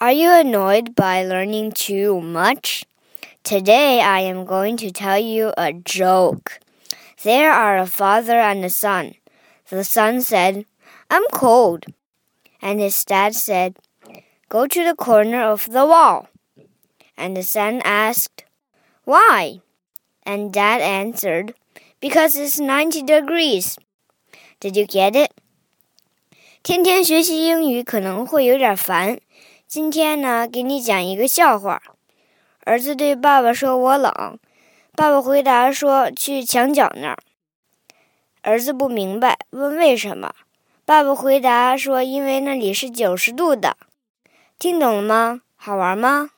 Are you annoyed by learning too much? Today I am going to tell you a joke. There are a father and a son. The son said, I'm cold. And his dad said, Go to the corner of the wall. And the son asked, Why? And dad answered, Because it's 90 degrees. Did you get it? 天天学习英语可能会有点烦。 今天呢，给你讲一个笑话。儿子对爸爸说：“我冷。”爸爸回答说：“去墙角那儿。”儿子不明白，问为什么。爸爸回答说：“因为那里是九十度的。”听懂了吗？好玩吗？